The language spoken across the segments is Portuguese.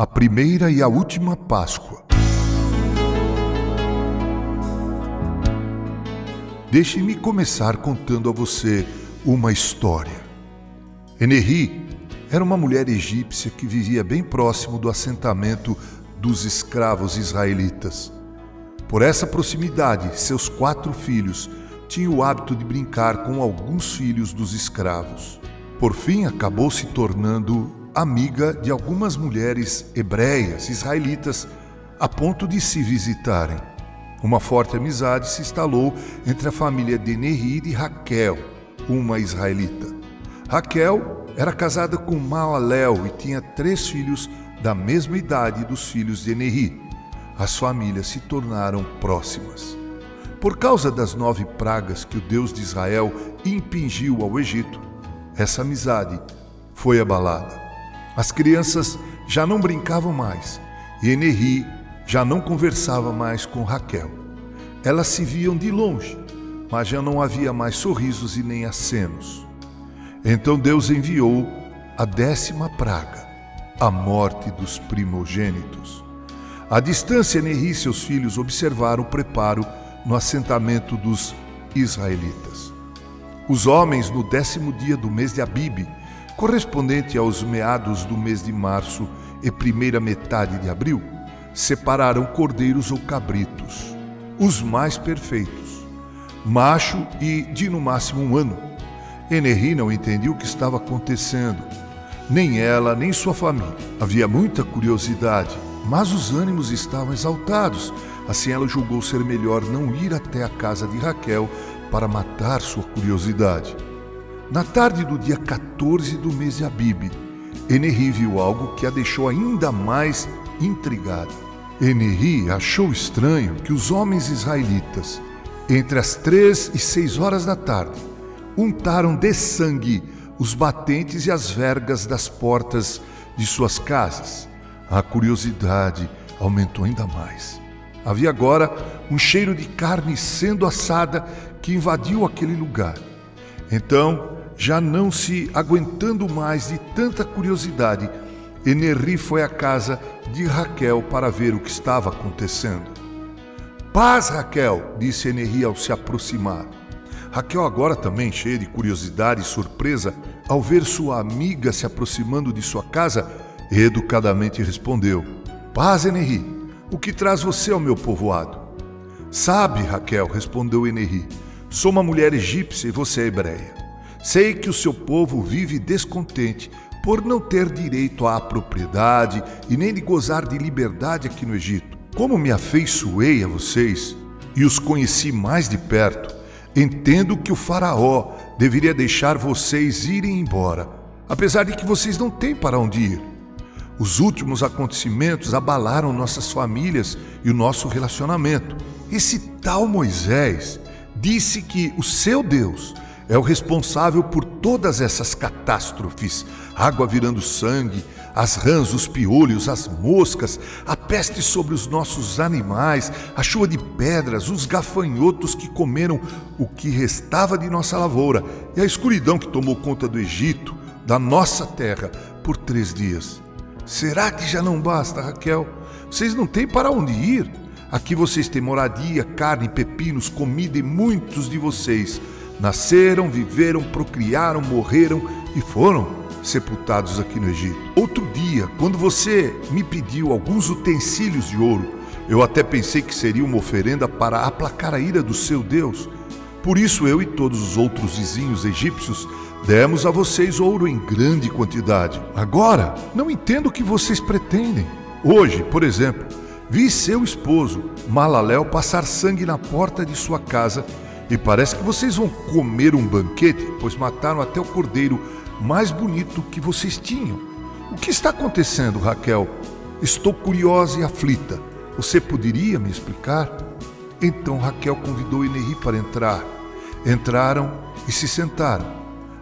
a primeira e a última Páscoa. Deixe-me começar contando a você uma história. Enerri era uma mulher egípcia que vivia bem próximo do assentamento dos escravos israelitas. Por essa proximidade, seus quatro filhos tinham o hábito de brincar com alguns filhos dos escravos. Por fim, acabou se tornando amiga de algumas mulheres hebreias, israelitas, a ponto de se visitarem. Uma forte amizade se instalou entre a família de Neri e Raquel, uma israelita. Raquel era casada com Maaléu e tinha três filhos da mesma idade dos filhos de Neri. As famílias se tornaram próximas. Por causa das nove pragas que o Deus de Israel impingiu ao Egito, essa amizade foi abalada. As crianças já não brincavam mais e Enerri já não conversava mais com Raquel. Elas se viam de longe, mas já não havia mais sorrisos e nem acenos. Então Deus enviou a décima praga, a morte dos primogênitos. À distância, Enerri e seus filhos observaram o preparo no assentamento dos israelitas. Os homens, no décimo dia do mês de Abibe, correspondente aos meados do mês de março e primeira metade de abril, separaram cordeiros ou cabritos, os mais perfeitos, macho e de no máximo um ano. Enerri não entendia o que estava acontecendo, nem ela, nem sua família. Havia muita curiosidade, mas os ânimos estavam exaltados. Assim ela julgou ser melhor não ir até a casa de Raquel para matar sua curiosidade. Na tarde do dia 14 do mês de Abib, Enerri viu algo que a deixou ainda mais intrigada. Enerri achou estranho que os homens israelitas, entre as três e seis horas da tarde, untaram de sangue os batentes e as vergas das portas de suas casas. A curiosidade aumentou ainda mais. Havia agora um cheiro de carne sendo assada que invadiu aquele lugar. Então, já não se aguentando mais de tanta curiosidade, Enerri foi à casa de Raquel para ver o que estava acontecendo. Paz, Raquel, disse Enerri ao se aproximar. Raquel, agora também cheia de curiosidade e surpresa, ao ver sua amiga se aproximando de sua casa, educadamente respondeu: Paz, Enerri, o que traz você ao meu povoado? Sabe, Raquel, respondeu Enerri, sou uma mulher egípcia e você é hebreia. Sei que o seu povo vive descontente por não ter direito à propriedade e nem de gozar de liberdade aqui no Egito. Como me afeiçoei a vocês e os conheci mais de perto, entendo que o Faraó deveria deixar vocês irem embora, apesar de que vocês não têm para onde ir. Os últimos acontecimentos abalaram nossas famílias e o nosso relacionamento. Esse tal Moisés disse que o seu Deus é o responsável por todas essas catástrofes: água virando sangue, as rãs, os piolhos, as moscas, a peste sobre os nossos animais, a chuva de pedras, os gafanhotos que comeram o que restava de nossa lavoura e a escuridão que tomou conta do Egito, da nossa terra, por três dias. Será que já não basta, Raquel? Vocês não têm para onde ir? Aqui vocês têm moradia, carne, pepinos, comida e muitos de vocês Nasceram, viveram, procriaram, morreram e foram sepultados aqui no Egito. Outro dia, quando você me pediu alguns utensílios de ouro, eu até pensei que seria uma oferenda para aplacar a ira do seu Deus. Por isso eu e todos os outros vizinhos egípcios demos a vocês ouro em grande quantidade. Agora, não entendo o que vocês pretendem. Hoje, por exemplo, vi seu esposo, Malaléu, passar sangue na porta de sua casa e parece que vocês vão comer um banquete, pois mataram até o cordeiro mais bonito que vocês tinham. O que está acontecendo, Raquel? Estou curiosa e aflita. Você poderia me explicar? Então Raquel convidou Enerri para entrar. Entraram e se sentaram.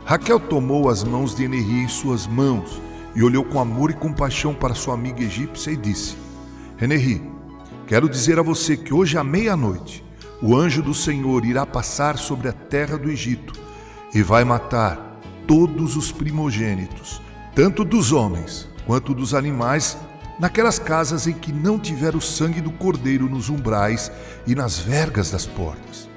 Raquel tomou as mãos de Enerri em suas mãos e olhou com amor e compaixão para sua amiga egípcia e disse: Enerri, quero dizer a você que hoje à meia-noite o anjo do Senhor irá passar sobre a terra do Egito e vai matar todos os primogênitos, tanto dos homens quanto dos animais naquelas casas em que não tiver o sangue do cordeiro nos umbrais e nas vergas das portas.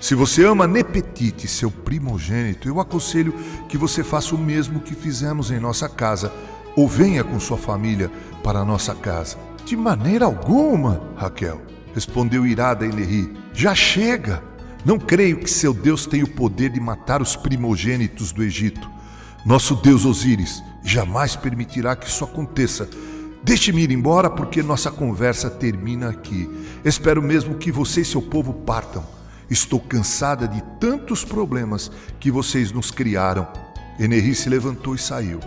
Se você ama Nepetite, seu primogênito, eu aconselho que você faça o mesmo que fizemos em nossa casa, ou venha com sua família para nossa casa. De maneira alguma, Raquel, respondeu irada Eneri. Já chega! Não creio que seu Deus tenha o poder de matar os primogênitos do Egito. Nosso Deus Osíris jamais permitirá que isso aconteça. Deixe-me ir embora porque nossa conversa termina aqui. Espero mesmo que você e seu povo partam. Estou cansada de tantos problemas que vocês nos criaram. Eneri se levantou e saiu.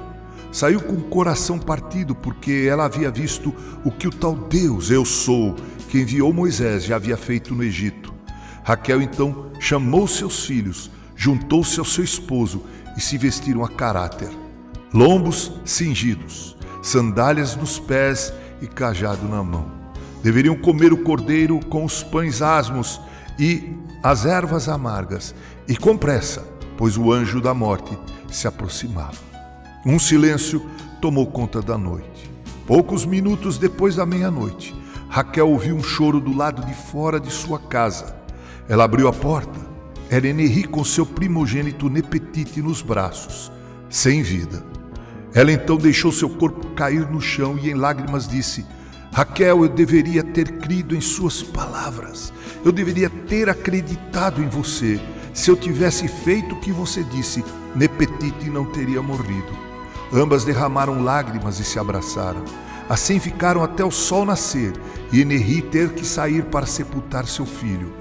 Saiu com o coração partido porque ela havia visto o que o tal Deus, eu sou, que enviou Moisés, já havia feito no Egito. Raquel então chamou seus filhos, juntou-se ao seu esposo e se vestiram a caráter. Lombos cingidos, sandálias nos pés e cajado na mão. Deveriam comer o cordeiro com os pães asmos e as ervas amargas, e com pressa, pois o anjo da morte se aproximava. Um silêncio tomou conta da noite. Poucos minutos depois da meia-noite, Raquel ouviu um choro do lado de fora de sua casa. Ela abriu a porta. Era Eneri com seu primogênito Nepetite nos braços, sem vida. Ela então deixou seu corpo cair no chão e em lágrimas disse: Raquel, eu deveria ter crido em suas palavras. Eu deveria ter acreditado em você. Se eu tivesse feito o que você disse, Nepetite não teria morrido. Ambas derramaram lágrimas e se abraçaram. Assim ficaram até o sol nascer e Enerri ter que sair para sepultar seu filho.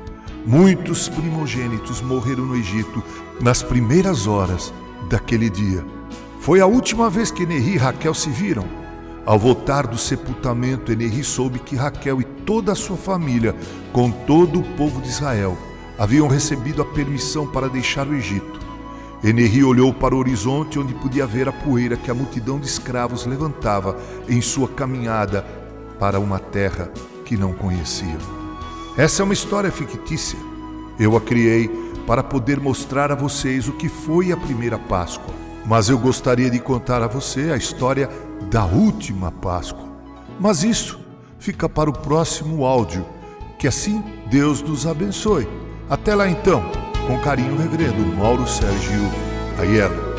Muitos primogênitos morreram no Egito nas primeiras horas daquele dia. Foi a última vez que Enerri e Raquel se viram. Ao voltar do sepultamento, Eneri soube que Raquel e toda a sua família, com todo o povo de Israel, haviam recebido a permissão para deixar o Egito. Eneri olhou para o horizonte onde podia ver a poeira que a multidão de escravos levantava em sua caminhada para uma terra que não conheciam. Essa é uma história fictícia. Eu a criei para poder mostrar a vocês o que foi a primeira Páscoa. Mas eu gostaria de contar a você a história da última Páscoa. Mas isso fica para o próximo áudio. Que assim Deus nos abençoe. Até lá então, com carinho, reverendo Mauro Sérgio Aiello.